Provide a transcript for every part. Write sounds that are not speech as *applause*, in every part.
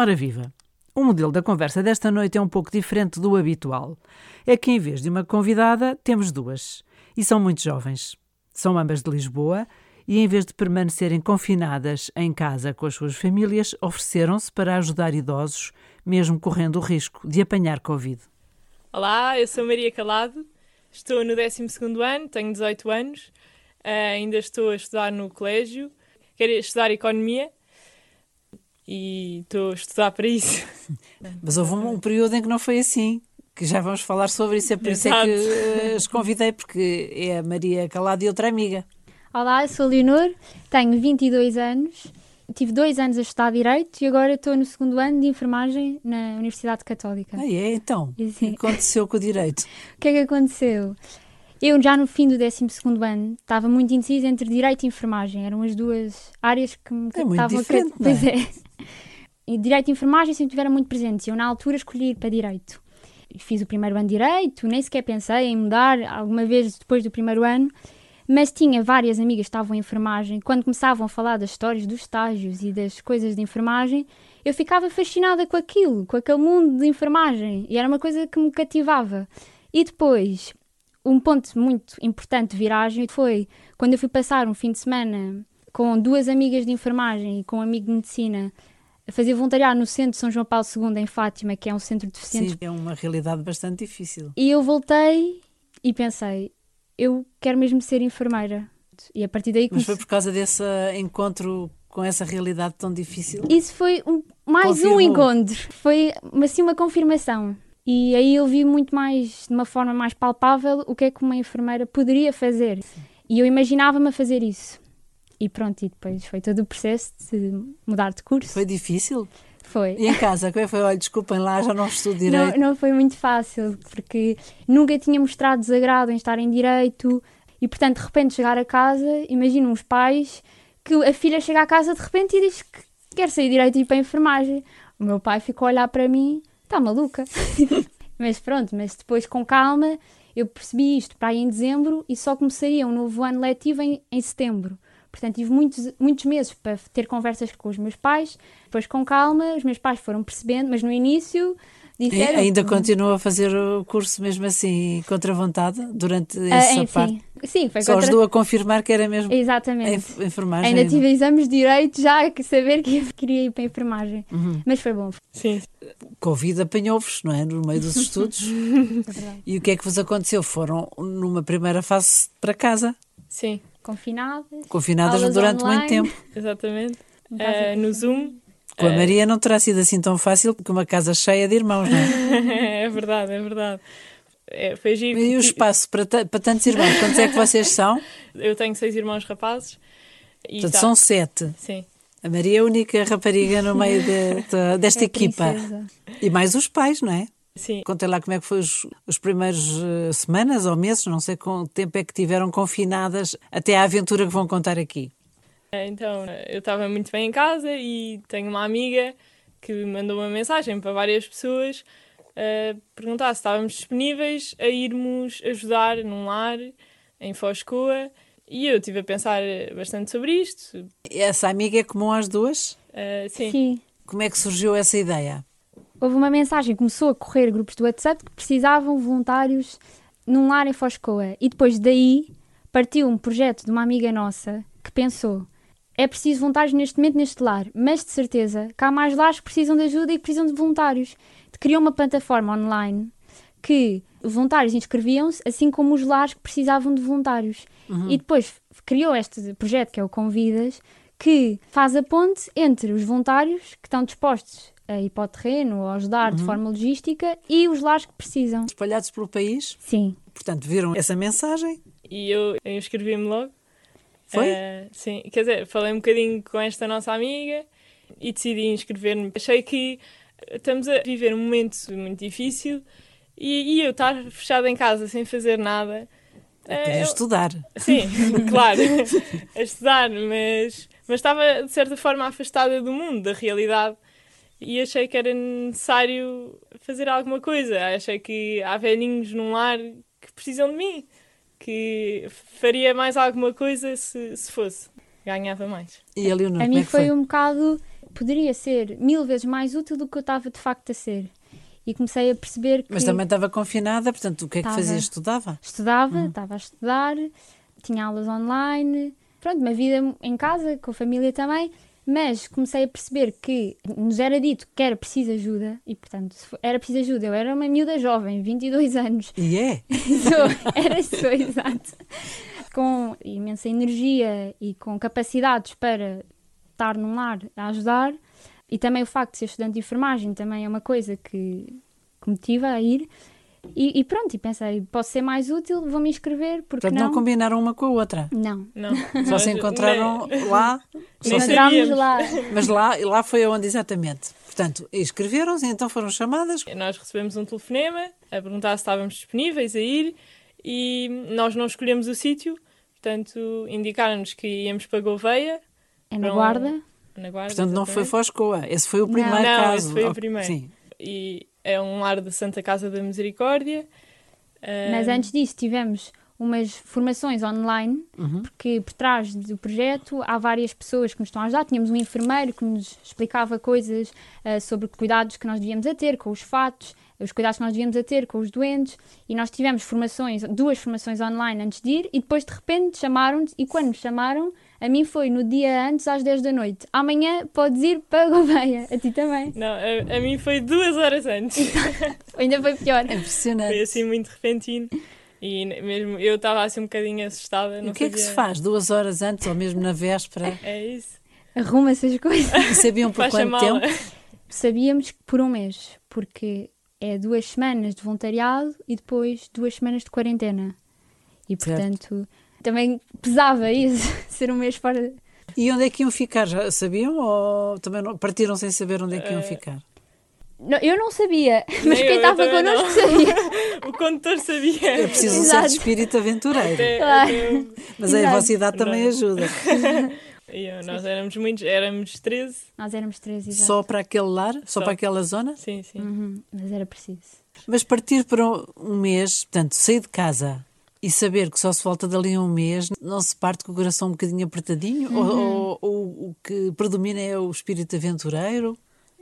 Ora viva! O modelo da conversa desta noite é um pouco diferente do habitual. É que em vez de uma convidada, temos duas. E são muito jovens. São ambas de Lisboa e, em vez de permanecerem confinadas em casa com as suas famílias, ofereceram-se para ajudar idosos, mesmo correndo o risco de apanhar Covid. Olá, eu sou Maria Calado, estou no 12 ano, tenho 18 anos, uh, ainda estou a estudar no colégio, quero estudar Economia e estou a estudar para isso. *laughs* Mas houve um, um período em que não foi assim que já vamos falar sobre isso, é por Exato. isso é que as convidei, porque é a Maria Calado e outra amiga. Olá, eu sou a Leonor, tenho 22 anos, tive dois anos a estudar Direito e agora estou no segundo ano de Enfermagem na Universidade Católica. Ah, é? Então, o que aconteceu com o Direito? *laughs* o que é que aconteceu? Eu já no fim do 12 ano estava muito indecisa entre Direito e Enfermagem, eram as duas áreas que me é estavam a... Pois é. é. E Direito e Enfermagem sempre tiveram muito presentes eu na altura escolhi ir para Direito. Fiz o primeiro ano de Direito, nem sequer pensei em mudar alguma vez depois do primeiro ano mas tinha várias amigas que estavam em enfermagem. Quando começavam a falar das histórias dos estágios e das coisas de enfermagem, eu ficava fascinada com aquilo, com aquele mundo de enfermagem. E era uma coisa que me cativava. E depois, um ponto muito importante de viragem foi quando eu fui passar um fim de semana com duas amigas de enfermagem e com um amigo de medicina a fazer voluntariado no Centro de São João Paulo II, em Fátima, que é um centro de deficientes. Sim, é uma realidade bastante difícil. E eu voltei e pensei, eu quero mesmo ser enfermeira. E a partir daí Mas foi por causa desse encontro com essa realidade tão difícil? Isso foi um, mais Confirmou. um encontro. Foi assim uma confirmação. E aí eu vi muito mais, de uma forma mais palpável, o que é que uma enfermeira poderia fazer. Sim. E eu imaginava-me a fazer isso. E pronto, e depois foi todo o processo de mudar de curso. Foi difícil? Foi. E em casa, como é que foi? Olha, desculpem lá, já não estudo direito. Não, não foi muito fácil, porque nunca tinha mostrado desagrado em estar em direito e, portanto, de repente chegar a casa, imagino uns pais que a filha chega à casa de repente e diz que quer sair direito e ir para a enfermagem. O meu pai ficou a olhar para mim, está maluca. *laughs* mas pronto, mas depois com calma eu percebi isto para aí em dezembro e só começaria um novo ano letivo em, em setembro. Portanto, tive muitos, muitos meses para ter conversas com os meus pais. Depois, com calma, os meus pais foram percebendo, mas no início disseram... E ainda continua a fazer o curso mesmo assim, contra vontade, durante ah, essa parte? Sim, foi Só contra... ajudou a confirmar que era mesmo Exatamente. a enfermagem. Ainda tive exames de direito já a saber que queria ir para a enfermagem. Uhum. Mas foi bom. Sim. Covid apanhou-vos, não é? No meio dos *laughs* estudos. é e o que é que vos aconteceu? Foram numa primeira fase para casa? Sim confinadas. Confinadas durante online. muito tempo. Exatamente. Uh, no Zoom. Com a Maria não terá sido assim tão fácil porque uma casa cheia de irmãos, não é? *laughs* é verdade, é verdade. É, foi giro. E o espaço para, para tantos irmãos? Quantos é que vocês são? *laughs* Eu tenho seis irmãos rapazes. E Portanto, tá. são sete. Sim. A Maria é a única rapariga no meio de, de, *laughs* desta é equipa. E mais os pais, não é? Sim. Contem lá como é que foi os, os primeiros uh, semanas ou meses, não sei quanto tempo é que tiveram confinadas até à aventura que vão contar aqui. É, então, eu estava muito bem em casa e tenho uma amiga que me mandou uma mensagem para várias pessoas uh, perguntar se estávamos disponíveis a irmos ajudar num lar em Foscoa. E eu estive a pensar bastante sobre isto. Essa amiga é comum às duas? Uh, sim. sim. Como é que surgiu essa ideia? houve uma mensagem, começou a correr grupos do WhatsApp que precisavam voluntários num lar em Foscoa. E depois daí partiu um projeto de uma amiga nossa que pensou: é preciso voluntários neste momento neste lar, mas de certeza que há mais lares que precisam de ajuda e que precisam de voluntários. Criou uma plataforma online que voluntários inscreviam-se, assim como os lares que precisavam de voluntários. Uhum. E depois criou este projeto que é o Convidas, que faz a ponte entre os voluntários que estão dispostos a ir para o terreno ou ajudar uhum. de forma logística e os lares que precisam. Espalhados pelo país? Sim. Portanto, viram essa mensagem? E eu, inscrevi-me logo. Foi? Uh, sim, quer dizer, falei um bocadinho com esta nossa amiga e decidi inscrever-me. Achei que estamos a viver um momento muito difícil e, e eu estar fechada em casa sem fazer nada. Até uh, estudar. Sim, *laughs* claro, a estudar, mas, mas estava de certa forma afastada do mundo, da realidade e achei que era necessário fazer alguma coisa. Achei que há velhinhos num lar que precisam de mim, que faria mais alguma coisa se, se fosse. Ganhava mais. E a Leonor, a mim é foi, foi, um bocado poderia ser mil vezes mais útil do que eu estava de facto a ser. E comecei a perceber que Mas também estava confinada, portanto, o que é que fazia? Estudava? estudava, estava a estudar, tinha aulas online, pronto, uma vida em casa, com a família também, mas comecei a perceber que nos era dito que era preciso ajuda, e portanto, era preciso ajuda. Eu era uma miúda jovem, 22 anos, E é? *laughs* Sou, era sou, *laughs* exato. Com imensa energia e com capacidades para estar num lar a ajudar. E também o facto de ser estudante de enfermagem também é uma coisa que, que me motiva a ir. E, e pronto, e pensei, posso ser mais útil, vou me inscrever, porque Portanto, não não? combinaram uma com a outra. Não. Não. Só se encontraram *laughs* nem- lá. Só se- lá. Mas lá, lá foi aonde exatamente. Portanto, inscreveram-se e então foram chamadas. Nós recebemos um telefonema a perguntar se estávamos disponíveis a ir e nós não escolhemos o sítio, portanto, indicaram-nos que íamos para Gouveia, É na Não. guarda. na Guarda. Portanto, não foi. Foscoa. Esse foi o Não. primeiro Não, caso. esse foi o primeiro. Sim. E é um lar da Santa Casa da Misericórdia. Mas Ah, antes disso tivemos umas formações online, Uhum. porque por trás do projeto há várias pessoas que nos estão a ajudar. Tínhamos um enfermeiro que nos explicava coisas ah, sobre cuidados que nós devíamos a ter com os fatos, os cuidados que nós devíamos a ter com os doentes, e nós tivemos formações, duas formações online antes de ir, e depois de repente chamaram-nos, e quando nos chamaram, a mim foi no dia antes às 10 da noite. Amanhã podes ir para Gouveia, a ti também. Não, a, a mim foi duas horas antes. Ainda foi pior. É impressionante. foi assim muito repentino. E mesmo eu estava assim um bocadinho assustada. E o que é que se faz? Duas horas antes ou mesmo na véspera? *laughs* É isso. Arruma essas coisas. E sabiam por quanto mala. tempo? Sabíamos que por um mês, porque é duas semanas de voluntariado e depois duas semanas de quarentena. E Certo. portanto, também pesava isso, *laughs* ser um mês fora. E onde é que iam ficar? Já sabiam ou também não, partiram sem saber onde é que iam Eh, ficar? Não, eu não sabia, mas Nem quem eu, eu estava também não. connosco sabia. *laughs* O condutor sabia. É preciso um Exato. certo espírito aventureiro. Até- Claro. até Mas a Exato. vossa idade também ajuda. *laughs* eu- nós éramos muitos, éramos 13. Nós éramos três, exato. Só para aquele lar? Só, Só. para aquela zona? Sim, sim. Uhum, mas era preciso. Mas partir para um mês, portanto, sair de casa e saber que só se volta dali a um mês, não se parte com o coração um bocadinho apertadinho? Ou, ou- ou o que predomina é o espírito aventureiro?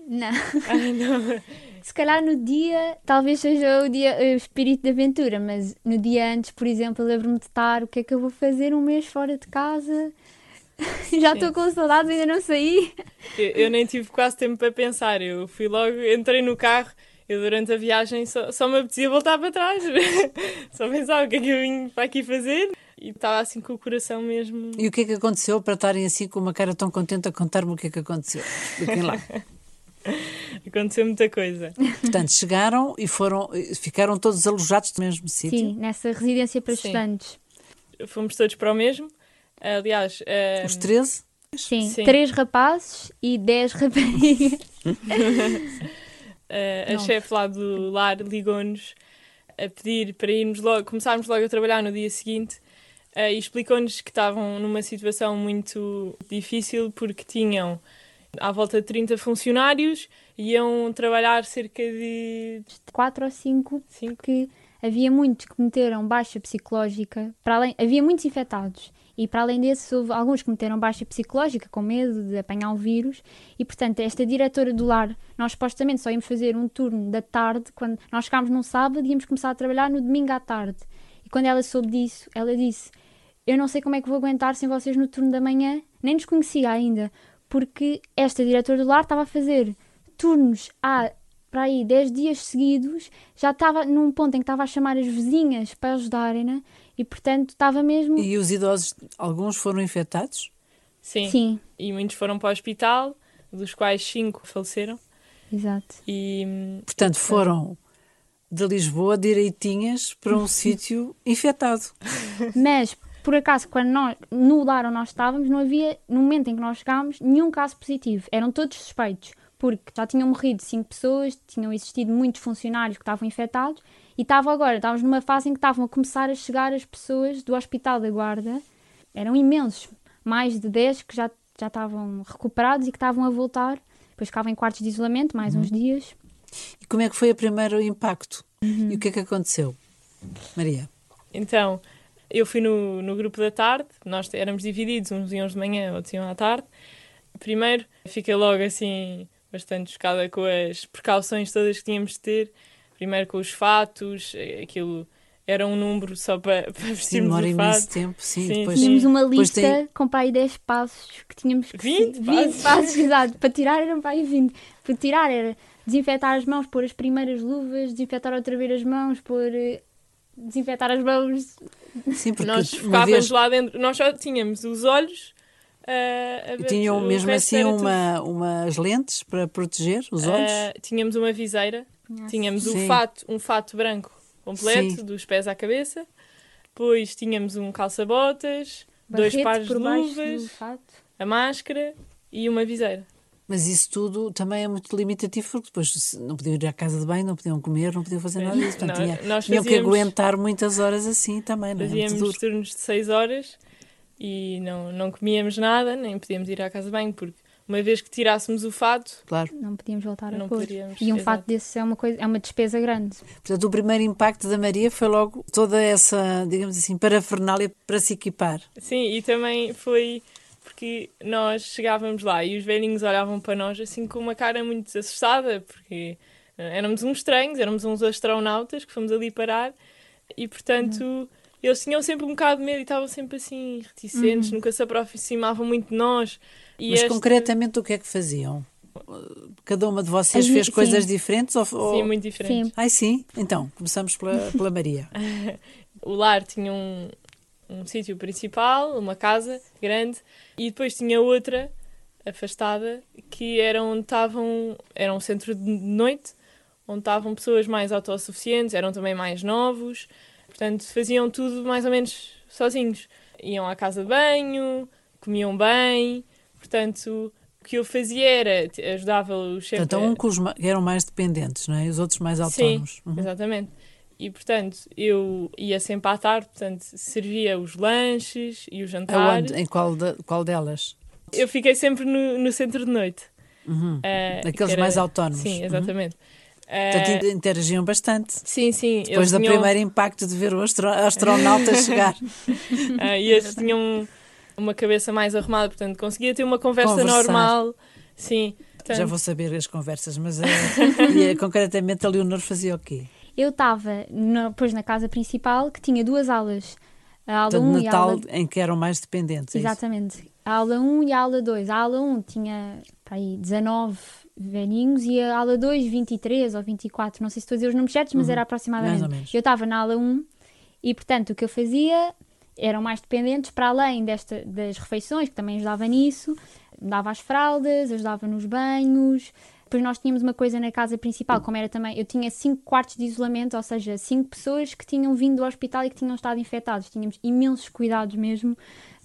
Não. *laughs* Ai, não. Se calhar no dia, talvez seja o dia o espírito de aventura, mas no dia antes, por exemplo, lembro-me de estar, o que é que eu vou fazer um mês fora de casa? *laughs* Já estou com saudades, ainda não saí. Eu, eu nem tive quase tempo para pensar. Eu fui logo, entrei no carro. Eu durante a viagem só, só me apetecia voltar para trás. *laughs* só pensava o que é que eu vim para aqui fazer. E estava assim com o coração mesmo. E o que é que aconteceu para estarem assim com uma cara tão contente a contar-me o que é que aconteceu? Expliquem lá. *laughs* Aconteceu muita coisa. Portanto, chegaram e foram, ficaram todos alojados no mesmo sítio. Sim, nessa residência para Sim. estudantes. Fomos todos para o mesmo. Aliás, eh, Os 13? Sim, Sim. três rapazes e dez raparigas. *laughs* eh, a Não. chefe lá do lar ligou-nos a pedir para irmos logo, começarmos logo a trabalhar no dia seguinte eh, e explicou-nos que estavam numa situação muito difícil porque tinham à volta de 30 funcionários e iam trabalhar cerca de Quatro ou cinco, 5 porque havia muitos que meteram baixa psicológica. Para além, havia muitos infectados. E para além desses, houve alguns que meteram baixa psicológica, com medo de apanhar o vírus. E, portanto, esta diretora do lar, nós supostamente só íamos fazer um turno da tarde, quando nós chegámos num sábado íamos começar a trabalhar no domingo à tarde. E quando ela soube disso, ela disse: Eu não sei como é que vou aguentar sem vocês no turno da manhã. Nem nos conhecia ainda, porque esta diretora do lar estava a fazer turnos há para aí 10 dias seguidos, já estava num ponto em que estava a chamar as vizinhas para ajudarem-na e, portanto, estava mesmo. E os idosos, alguns foram infectados? Sim. Sim, E muitos foram para o hospital, dos quais cinco faleceram. exato. E hum, Portanto, foram de Lisboa direitinhas para um *laughs* sítio infectado. Mas, por acaso, quando nós, no lar onde nós estávamos, não havia, no momento em que nós chegámos, nenhum caso positivo. Eram todos suspeitos, porque já tinham morrido cinco pessoas, tinham existido muitos funcionários que estavam infectados e estava agora, estávamos numa fase em que estavam a começar a chegar as pessoas do Hospital da Guarda. Eram imensos, mais de 10 que já, já estavam recuperados e que estavam a voltar. Depois ficavam em quartos de isolamento, mais uns dias. E como é que foi o primeiro impacto? E o que é que aconteceu? Maria? Então, eu fui no, no grupo da tarde, nós éramos divididos, uns iam de manhã, outros iam à tarde, Primeiro, fiquei logo assim bastante chocada com as precauções todas que tínhamos de ter. Primeiro com os fatos, eh, aquilo era um número só *laughs* para, para Sim, vestirmos demora imenso tempo. Sim, Sim, depois Tínhamos uma lista tem- com para aí 10 passos que tínhamos que 20 20 passos? *laughs* exato. Para tirar eram para aí 20. Para tirar era desinfetar as mãos, pôr as primeiras luvas, desinfetar outra vez as mãos, pôr. eh, desinfetar as mãos. Sim, porque Nós vez lá dentro, nós só tínhamos os olhos. a ver- tinham mesmo assim tudo. uma, umas lentes para proteger os olhos. Ah, tínhamos uma viseira, tínhamos Sim. o fato, um fato branco completo, Sim. dos pés à cabeça. Depois tínhamos um calça-botas, dois barrete pares de por baixo luvas, fato. a máscara e uma viseira. Mas isso tudo também é muito limitativo, porque depois se- não podiam ir à casa de banho, não podiam comer, não podiam fazer nada disso. Portanto, Não, tinha- nós tinham que fazíamos- aguentar muitas horas assim também, não é? Muito Fazíamos duro. turnos de 6 horas e não, não comíamos nada, nem podíamos ir à casa de banho, porque uma vez que tirássemos o fato, Claro. Não podíamos voltar a Não pôr. poderíamos, E um exato. fato desses é uma, coisa, é uma despesa grande. Portanto, o primeiro impacto da Maria foi logo toda essa, digamos assim, parafernália para se equipar. sim, e também foi porque nós chegávamos lá e os velhinhos olhavam para nós assim com uma cara muito assustada, porque éramos uns estranhos, éramos uns astronautas que fomos ali parar e, portanto, eles tinham sempre um bocado de medo e estavam sempre assim reticentes, nunca se aproximavam muito de nós. E Mas este- concretamente o que é que faziam? Cada uma de vocês fez mi- coisas sim. diferentes? Ou, ou... Sim, muito diferente. Sim. Ai, sim? Então, começamos pela, *laughs* pela Maria. o lar tinha um, um sítio principal, uma casa grande, e depois tinha outra afastada que era onde estavam, era um centro de noite, onde estavam pessoas mais autossuficientes, eram também mais novos, portanto faziam tudo mais ou menos sozinhos. Iam à casa de banho, comiam bem, portanto o que eu fazia era ajudava-os sempre. Portanto, há um que os ma- eram mais dependentes, não é? Os outros mais autónomos. Uhum. Exatamente. E, portanto, eu ia sempre à tarde, portanto, servia os lanches e o jantar. Aonde? Em qual, de- qual delas? Eu fiquei sempre no, no centro de noite. Uhum. eh, Aqueles que era- mais autónomos. Sim, Uhum. exatamente. Eh, Portanto, interagiam bastante. sim, sim. Depois eles do tinham, primeiro impacto de ver o astro- astronauta chegar. eh, *laughs* e estes tinham uma cabeça mais arrumada, portanto, conseguia ter uma conversa Conversar. normal. Sim. Portanto, Já vou saber as conversas, mas eh, *laughs* e, eh, concretamente a Leonor fazia o quê? Eu estava depois na casa principal que tinha duas aulas. A aula Portanto, 1 e a Natal aula em que eram mais dependentes. é? Exatamente. A aula 1 e a aula 2. A aula 1 tinha para aí 19 velhinhos e a aula 2 23 ou 24. Não sei se estou a dizer os números certos, mas Uhum. era aproximadamente. Eu estava na aula 1 e, portanto, o que eu fazia eram mais dependentes para além desta, das refeições, que também ajudava nisso. Dava as fraldas, ajudava nos banhos. Depois nós tínhamos uma coisa na casa principal, como era também, eu tinha cinco quartos de isolamento, ou seja, cinco pessoas que tinham vindo do hospital e que tinham estado infectados. Tínhamos imensos cuidados mesmo,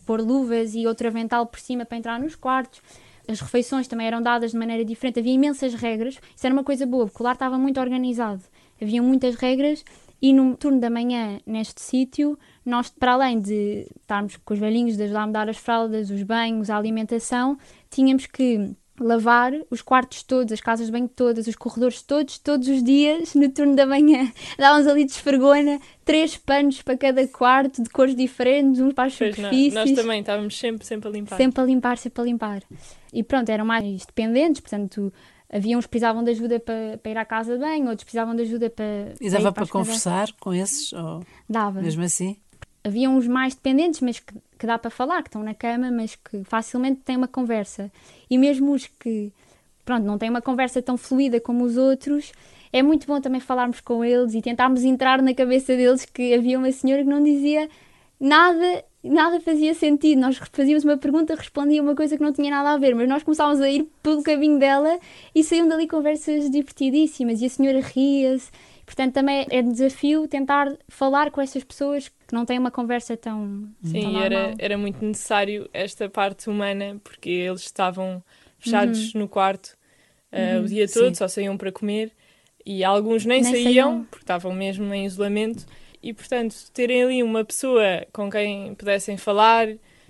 pôr luvas e outro avental por cima para entrar nos quartos. As refeições também eram dadas de maneira diferente, havia imensas regras. Isso era uma coisa boa, porque o lar estava muito organizado. Havia muitas regras e no turno da manhã, neste sítio, nós, para além de estarmos com os velhinhos, de ajudar a dar as fraldas, os banhos, a alimentação, tínhamos que lavar os quartos todos, as casas de banho todas, os corredores todos, todos os dias, no turno da manhã. *laughs* Dávamos ali de esfregona, três panos para cada quarto, de cores diferentes, uns para as pois, nós, superfícies. nós também estávamos sempre, sempre a limpar. Sempre a limpar, sempre a limpar. E pronto, eram mais dependentes, portanto, havia uns que precisavam de ajuda para, para ir à casa de banho, outros precisavam de ajuda para. E dava para para conversar com esses? Ou Dava. mesmo assim? Havia uns mais dependentes, mas que, que dá para falar, que estão na cama, mas que facilmente têm uma conversa. E mesmo os que, pronto, não têm uma conversa tão fluida como os outros, é muito bom também falarmos com eles e tentarmos entrar na cabeça deles que havia uma senhora que não dizia nada, nada fazia sentido. Nós fazíamos uma pergunta, respondia uma coisa que não tinha nada a ver, mas nós começávamos a ir pelo caminho dela e saíam dali conversas divertidíssimas e a senhora ria-se. Portanto, também é desafio tentar falar com essas pessoas que não têm uma conversa tão, tão Sim, normal. era, era muito necessário esta parte humana, porque eles estavam fechados no quarto uh, o dia todo, Sim. só saíam para comer, e alguns nem, Nem saíam, saíam. porque estavam mesmo em isolamento, e portanto, terem ali uma pessoa com quem pudessem falar,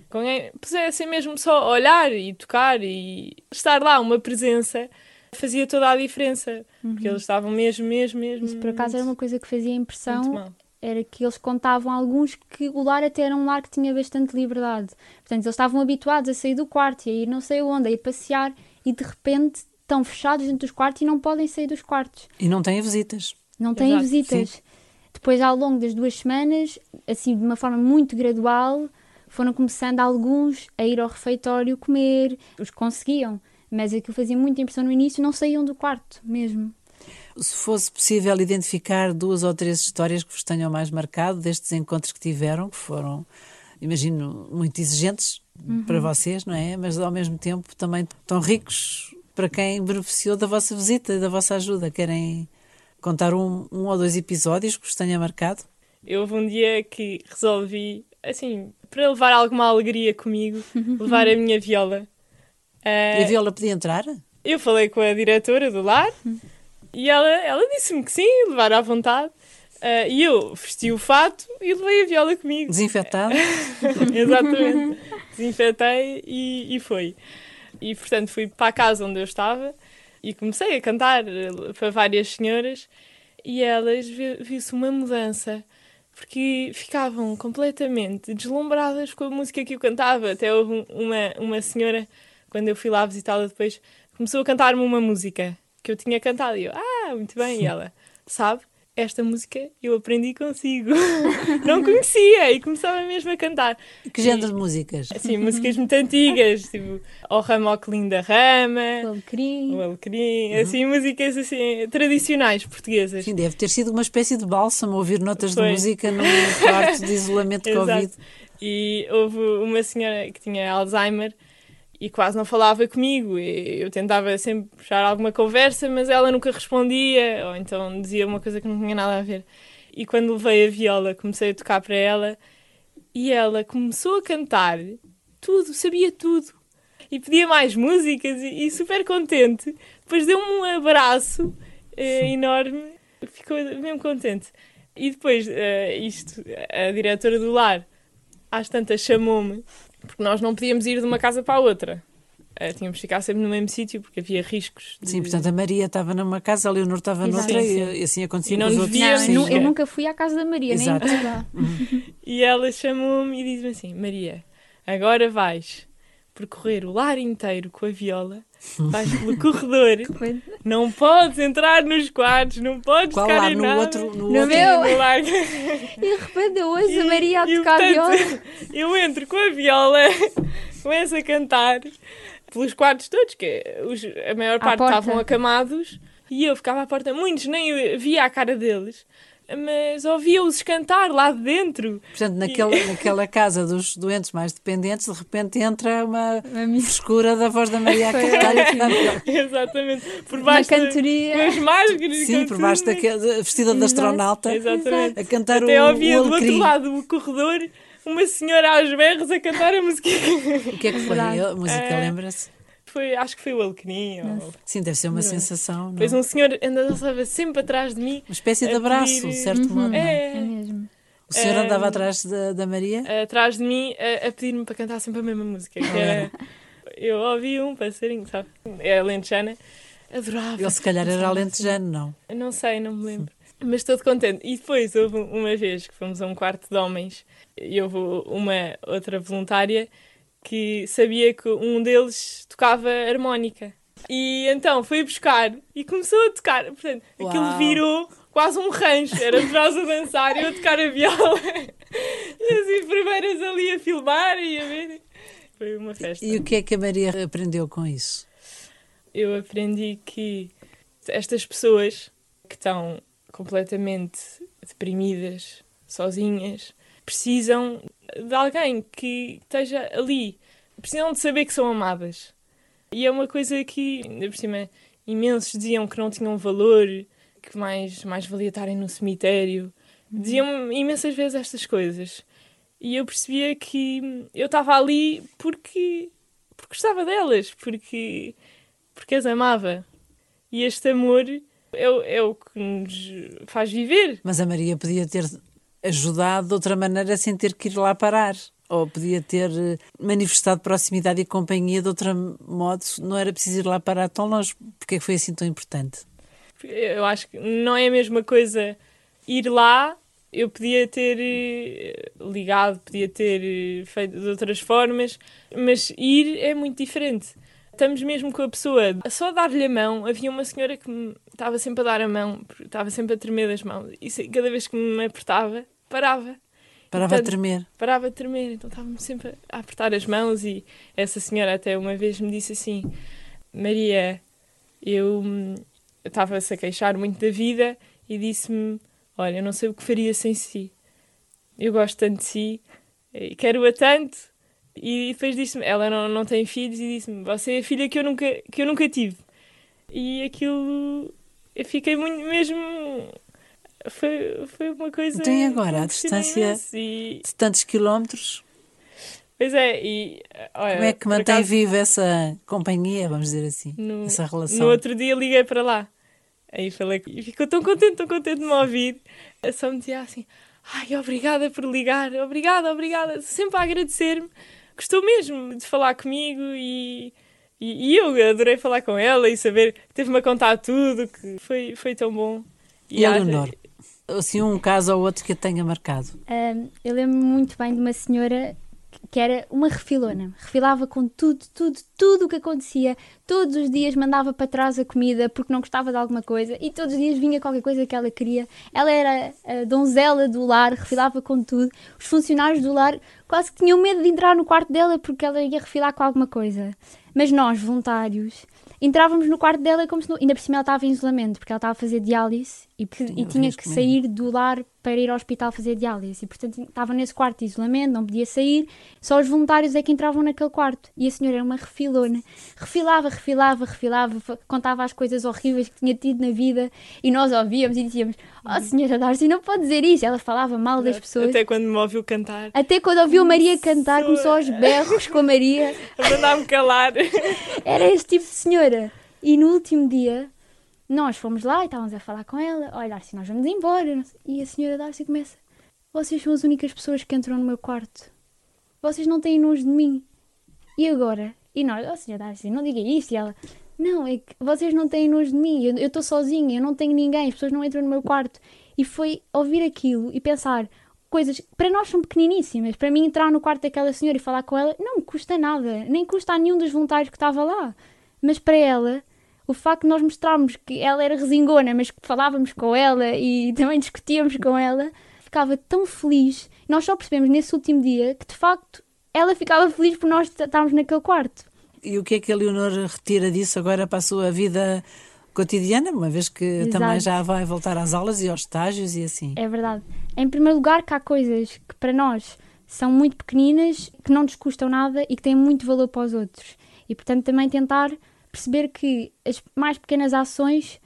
com quem pudessem mesmo só olhar e tocar e estar lá, uma presença, fazia toda a diferença, porque eles estavam mesmo, mesmo, mesmo. Isso por acaso era uma coisa que fazia muito impressão mal. era que eles contavam alguns que o lar até era um lar que tinha bastante liberdade. Portanto, eles estavam habituados a sair do quarto e a ir não sei onde, a ir passear e de repente estão fechados dentro dos quartos e não podem sair dos quartos. E não têm visitas. Não têm Exato, visitas. sim. Depois, ao longo das duas semanas, assim, de uma forma muito gradual, foram começando alguns a ir ao refeitório comer, os que conseguiam. Mas aquilo fazia muita impressão no início, não saíam do quarto mesmo. Se fosse possível identificar duas ou três histórias que vos tenham mais marcado destes encontros que tiveram, que foram, imagino, muito exigentes para vocês, não é? Mas ao mesmo tempo também tão ricos para quem beneficiou da vossa visita e da vossa ajuda. Querem contar um, um ou dois episódios que vos tenha marcado? Eu houve um dia que resolvi, assim, para levar alguma alegria comigo, *laughs* levar a minha viola. E Ah, a Viola podia entrar? eu falei com a diretora do lar e ela, ela disse-me que sim, levar à vontade. Ah, e eu vesti o fato e levei a viola comigo. Desinfetada? *laughs* Exatamente. Desinfetei e, e foi. E portanto fui para a casa onde eu estava e comecei a cantar eh, para várias senhoras e elas vi- viu-se uma mudança porque ficavam completamente deslumbradas com a música que eu cantava. Até houve um- uma, uma senhora, quando eu fui lá visitá-la depois, começou a cantar-me uma música que eu tinha cantado e eu, ah, muito bem. E ela, sabe, esta música eu aprendi consigo. *laughs* Não conhecia e começava mesmo a cantar. Que género de músicas? Assim, músicas muito antigas, tipo O Ramo que Linda O Rama, alecrim. O Alecrim, assim, músicas assim, tradicionais portuguesas. Sim, deve ter sido uma espécie de bálsamo ouvir notas Foi. de música num quarto de isolamento *laughs* de Covid. E houve uma senhora que tinha Alzheimer e quase não falava comigo. E eu tentava sempre puxar alguma conversa, mas ela nunca respondia, ou então dizia uma coisa que não tinha nada a ver. E quando levei a viola, comecei a tocar para ela e ela começou a cantar tudo, sabia tudo. E pedia mais músicas e, e super contente. Depois deu-me um abraço eh, enorme, ficou mesmo contente. E depois, eh, isto, a diretora do lar, às tantas chamou-me, porque nós não podíamos ir de uma casa para a outra. Eh, tínhamos de ficar sempre no mesmo sítio, porque havia riscos. de- Sim, portanto a Maria estava numa casa, a Leonor estava Exato. noutra Sim, e, e assim acontecia E não os nos Não, eu, Sim, nu- eu sim. nunca fui à casa da Maria, Exato. nem lá. *laughs* E ela chamou-me e disse-me assim: Maria, agora vais percorrer o lar inteiro com a viola, vais pelo corredor, *laughs* não podes entrar nos quartos, não podes Qual tocar lá? em No nada. outro? No No outro? meu? No lar. E de repente eu ouço a Maria a e, tocar portanto, viola. *laughs* Eu entro com a viola, *laughs* começo a cantar pelos quartos todos, que os- a maior parte porta. estavam acamados, e eu ficava à porta. Muitos nem via a cara deles, mas ouvia-os cantar lá de dentro. Portanto, naquela, *laughs* naquela casa dos doentes mais dependentes, de repente entra uma frescura da voz da Maria a Foi cantar. e a cantar. Exatamente. Por uma baixo de- cantoria. com as máscaras. Sim, por tudo. baixo daquela vestida de astronauta Exatamente. a cantar Até o, ouvia o do outro lado do corredor uma senhora aos berros a cantar a música. O que é que foi? A música, É. lembra-se? Foi, acho que foi o Alecrim. Ou... Sim, deve ser uma Não. sensação. não? Depois um senhor andava sempre atrás de mim, Uma espécie de a abraço, pedir- certo modo. não é? É é, mesmo. O senhor É. andava atrás da, da Maria? atrás de mim, a, a pedir-me para cantar sempre a mesma música. Que era, eu ouvi um passarinho, sabe? É a lentejana. Adorava. Ele se calhar era alentejano, não? Não sei, não me lembro. Mas estou contente. E depois houve uma vez que fomos a um quarto de homens e houve uma outra voluntária que sabia que um deles tocava harmónica. E então foi buscar e começou a tocar. Portanto, aquilo Uau. virou quase um rancho. Era nós a dançar e eu a tocar a viola. *laughs* E as enfermeiras ali a filmar e a ver. Foi uma festa. E o que é que a Maria aprendeu com isso? eu aprendi que estas pessoas que estão completamente deprimidas, sozinhas, precisam de alguém que esteja ali. Precisam de saber que são amadas. E é uma coisa que, ainda por cima, imensos diziam que não tinham valor, que mais, mais valia estarem no cemitério. Diziam imensas vezes estas coisas. E eu percebia que eu estava ali porque, porque gostava delas, porque porque as amava. E este amor é, é o que nos faz viver. Mas a Maria podia ter ajudado de outra maneira sem ter que ir lá parar. Ou podia ter eh, manifestado proximidade e companhia de outro modo. Não era preciso ir lá parar tão longe. Porque que foi assim tão importante? Eu acho que não é a mesma coisa ir lá eu podia ter eh, ligado, podia ter eh, feito de outras formas, mas ir é muito diferente. Estamos mesmo com a pessoa, só dar-lhe a mão. Havia uma senhora que me estava sempre a dar a mão, estava sempre a tremer das mãos, e cada vez que me apertava, parava. Parava a tremer. Parava a tremer, então estava-me sempre a apertar as mãos e essa senhora até uma vez me disse assim, Maria, eu estava-se a queixar muito da vida e disse-me Olha, eu não sei o que faria sem si. Eu gosto tanto de si, e quero-a tanto. E depois disse-me, ela não, não tem filhos, e disse-me, você é a filha que eu nunca, que eu nunca tive. E aquilo, eu fiquei muito mesmo. Foi, foi uma coisa. Tem agora a distância e... de tantos quilómetros. Pois é, e. Olha, Como é que mantém acaso, viva essa companhia, vamos dizer assim? No, essa relação? No outro dia liguei para lá Aí falei e ficou tão contente, tão contente de me ouvir. Só me dizia assim: Ai, obrigada por ligar, obrigada, obrigada. Sempre a agradecer-me. Gostou mesmo de falar comigo e, e, e, eu adorei falar com ela e saber teve-me a contar tudo, que foi, foi tão bom. E, e a Leonor? Assim, um caso ou outro que tenha marcado? Um, eu lembro muito bem de uma senhora que era uma refilona. Refilava com tudo, tudo, tudo o que acontecia. Todos os dias mandava para trás a comida porque não gostava de alguma coisa e todos os dias vinha qualquer coisa que ela queria. Ela era a donzela do lar, refilava com tudo. Os funcionários do lar quase que tinham medo de entrar no quarto dela porque ela ia refilar com alguma coisa. Mas nós, voluntários, entrávamos no quarto dela como se não... ainda por cima ela estava em isolamento porque ela estava a fazer diálise e, e tinha que sair do lar para ir ao hospital fazer diálise. E, portanto, estava nesse quarto de isolamento, não podia sair. Só os voluntários é que entravam naquele quarto. E a senhora era uma refilona. Refilava, refilava, refilava, contava as coisas horríveis que tinha tido na vida. E nós ouvíamos e dizíamos: Oh, senhora Darcy, não pode dizer isso. Ela falava mal das pessoas. Até quando me ouviu cantar. Até quando ouviu Maria cantar, começou aos berros com a Maria. *laughs* A mandar-me calar. Era esse tipo de senhora. E no último dia nós fomos lá e estávamos a falar com ela. Olha, Darcy, nós vamos embora. E a senhora Darcy começa: Vocês são as únicas pessoas que entram no meu quarto. Vocês não têm nojo de mim. E agora? E nós, oh senhora Darcy, não diga isso. E ela: Não, é que vocês não têm nojo de mim. Eu estou sozinha, eu não tenho ninguém. As pessoas não entram no meu quarto. E foi ouvir aquilo e pensar: coisas para nós são pequeniníssimas. Para mim, entrar no quarto daquela senhora e falar com ela não me custa nada, nem custa a nenhum dos voluntários que estava lá. Mas para ela, o facto de nós mostrarmos que ela era resingona, mas que falávamos com ela e *laughs* também discutíamos com ela, ficava tão feliz. Nós só percebemos nesse último dia que de facto ela ficava feliz por nós estarmos naquele quarto. E o que é que a Leonor retira disso agora para a sua vida cotidiana, uma vez que Exato. também já vai voltar às aulas e aos estágios e assim? É verdade. Em primeiro lugar, que há coisas que para nós são muito pequeninas, que não nos custam nada e que têm muito valor para os outros. E portanto também tentar perceber que as mais pequenas ações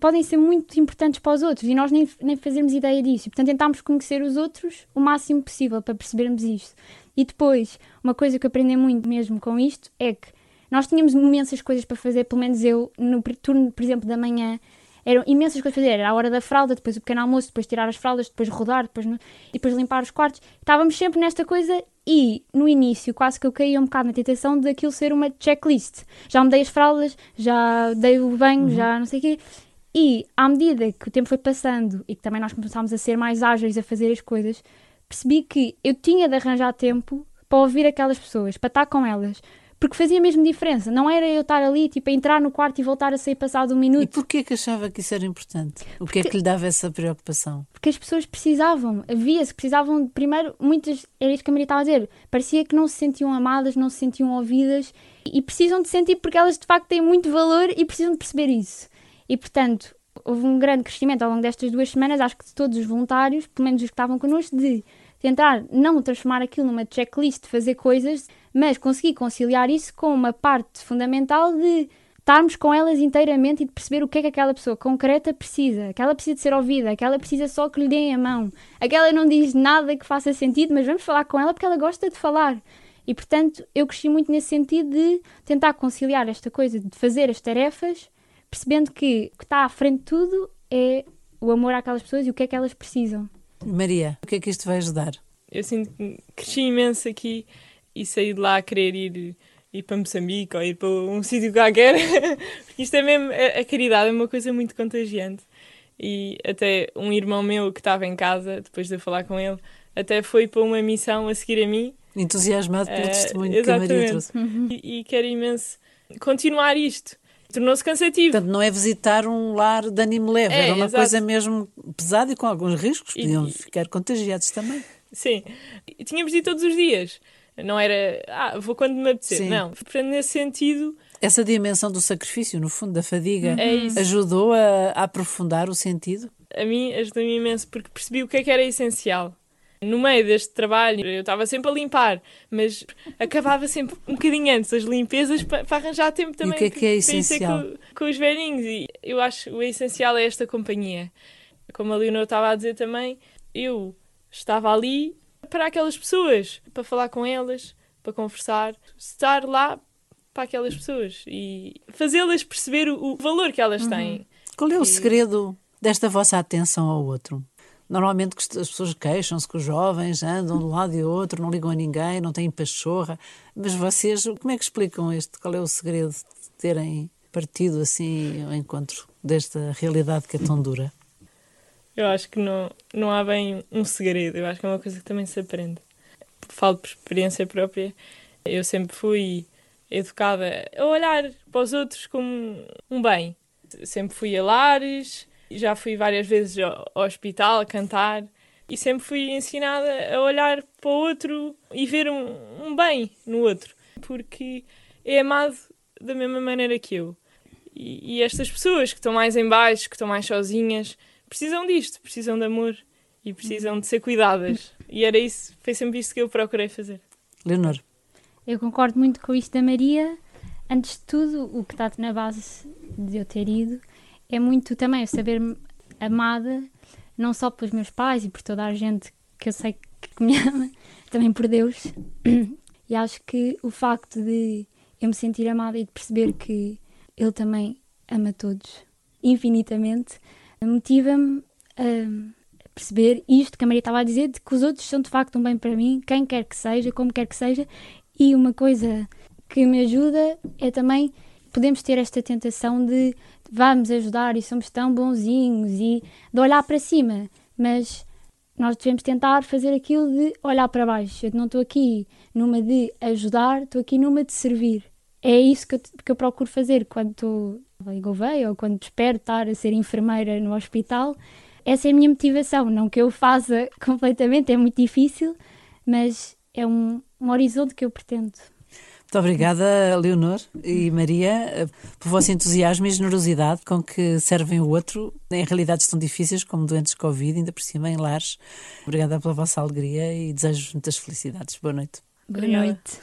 podem ser muito importantes para os outros e nós nem, nem fazemos ideia disso. E, portanto, tentámos conhecer os outros o máximo possível para percebermos isto. E depois, uma coisa que aprendi muito mesmo com isto é que nós tínhamos imensas coisas para fazer, pelo menos eu, no turno, por exemplo, da manhã, eram imensas coisas a fazer. Era a hora da fralda, depois o pequeno almoço, depois tirar as fraldas, depois rodar, depois, no... e depois limpar os quartos. Estávamos sempre nesta coisa e no início quase que eu caía um bocado na tentação daquilo ser uma checklist. Já me dei as fraldas, já dei o banho, uhum. já não sei o quê. E à medida que o tempo foi passando e que também nós começámos a ser mais ágeis a fazer as coisas, percebi que eu tinha de arranjar tempo para ouvir aquelas pessoas, para estar com elas, porque fazia mesmo diferença. Não era eu estar ali, tipo, a entrar no quarto e voltar a sair passado um minuto. E porquê que achava que isso era importante? O porque, que é que lhe dava essa preocupação? Porque as pessoas precisavam, havia-se, precisavam, primeiro, muitas, era isso que a Maria estava a dizer, parecia que não se sentiam amadas, não se sentiam ouvidas e precisam de sentir porque elas de facto têm muito valor e precisam de perceber isso. E portanto, houve um grande crescimento ao longo destas duas semanas, acho que de todos os voluntários, pelo menos os que estavam connosco, de tentar não transformar aquilo numa checklist de fazer coisas, mas consegui conciliar isso com uma parte fundamental de estarmos com elas inteiramente e de perceber o que é que aquela pessoa concreta precisa. Aquela precisa de ser ouvida, aquela precisa só que lhe deem a mão. Aquela não diz nada que faça sentido, mas vamos falar com ela porque ela gosta de falar. E portanto, eu cresci muito nesse sentido de tentar conciliar esta coisa de fazer as tarefas, percebendo que o que está à frente de tudo é o amor àquelas pessoas e o que é que elas precisam. Maria, o que é que isto vai ajudar? Eu sinto que cresci imenso aqui e sair de lá a querer ir, ir para Moçambique ou ir para um *laughs* sítio qualquer. Porque isto é mesmo. A, a caridade é uma coisa muito contagiante. E até um irmão meu que estava em casa, depois de eu falar com ele, até foi para uma missão a seguir a mim. Entusiasmado pelo Eh, testemunho que a Maria exatamente. trouxe. E, e quero imenso continuar isto. Tornou-se cansativo. Portanto, não é visitar um lar de ânimo leve, É, era uma exato. coisa mesmo pesada e com alguns riscos, podiam e- ficar contagiados também. Sim. E tínhamos de ir todos os dias. Não era, ah, vou quando me apetecer. Sim. Não. Portanto, nesse sentido, Essa dimensão do sacrifício, no fundo, da fadiga, é isso. ajudou a, a aprofundar o sentido? A mim ajudou-me imenso porque percebi o que é que era essencial. No meio deste trabalho, eu estava sempre a limpar, mas acabava sempre um bocadinho antes as limpezas para, para arranjar tempo também. que é que é ir ter essencial? Com, com os velhinhos. E eu acho que o essencial é esta companhia. Como a Leonor estava a dizer também, eu estava ali para aquelas pessoas, para falar com elas, para conversar, estar lá para aquelas pessoas e fazê-las perceber o, o valor que elas têm. Qual é o E- segredo desta vossa atenção ao outro? Normalmente as pessoas queixam-se que os jovens andam de um lado e outro, não ligam a ninguém, não têm pachorra. Mas vocês, como é que explicam este? Qual é o segredo de terem partido assim ao encontro desta realidade que é tão dura? Eu acho que não, não há bem um segredo, eu acho que é uma coisa que também se aprende. Falo por experiência própria. Eu sempre fui educada a olhar para os outros como um bem. Sempre fui a lares, já fui várias vezes ao hospital a cantar e sempre fui ensinada a olhar para o outro e ver um, um bem no outro, porque é amado da mesma maneira que eu. E, e estas pessoas que estão mais em baixo, que estão mais sozinhas, precisam disto, precisam de amor e precisam de ser cuidadas. E era isso, foi sempre isto que eu procurei fazer. Leonor, Eu concordo muito com isto da Maria. Antes de tudo, o que está na base de eu ter ido é muito também eu saber-me amada, não só pelos meus pais e por toda a gente que eu sei que me *laughs* ama, também por Deus. *clears throat* E acho que o facto de eu me sentir amada e de perceber que Ele também ama todos infinitamente motiva-me a perceber isto que a Maria estava a dizer, de que os outros são de facto um bem para mim, quem quer que seja, como quer que seja, e uma coisa que me ajuda é também podemos ter esta tentação de vamos ajudar e somos tão bonzinhos e de olhar para cima, mas nós devemos tentar fazer aquilo de olhar para baixo. Eu não estou aqui numa de ajudar, estou aqui numa de servir. É isso que eu, que eu procuro fazer quando estou em Gouveia ou quando espero estar a ser enfermeira no hospital. Essa é a minha motivação. Não que eu faça *laughs* completamente, é muito difícil, mas é um, um horizonte que eu pretendo. muito obrigada, Leonor e Maria, por vosso entusiasmo e generosidade com que servem o outro em realidades tão difíceis como doentes de Covid, ainda por cima em lares. Obrigada pela vossa alegria e desejo muitas felicidades. Boa noite. Boa noite.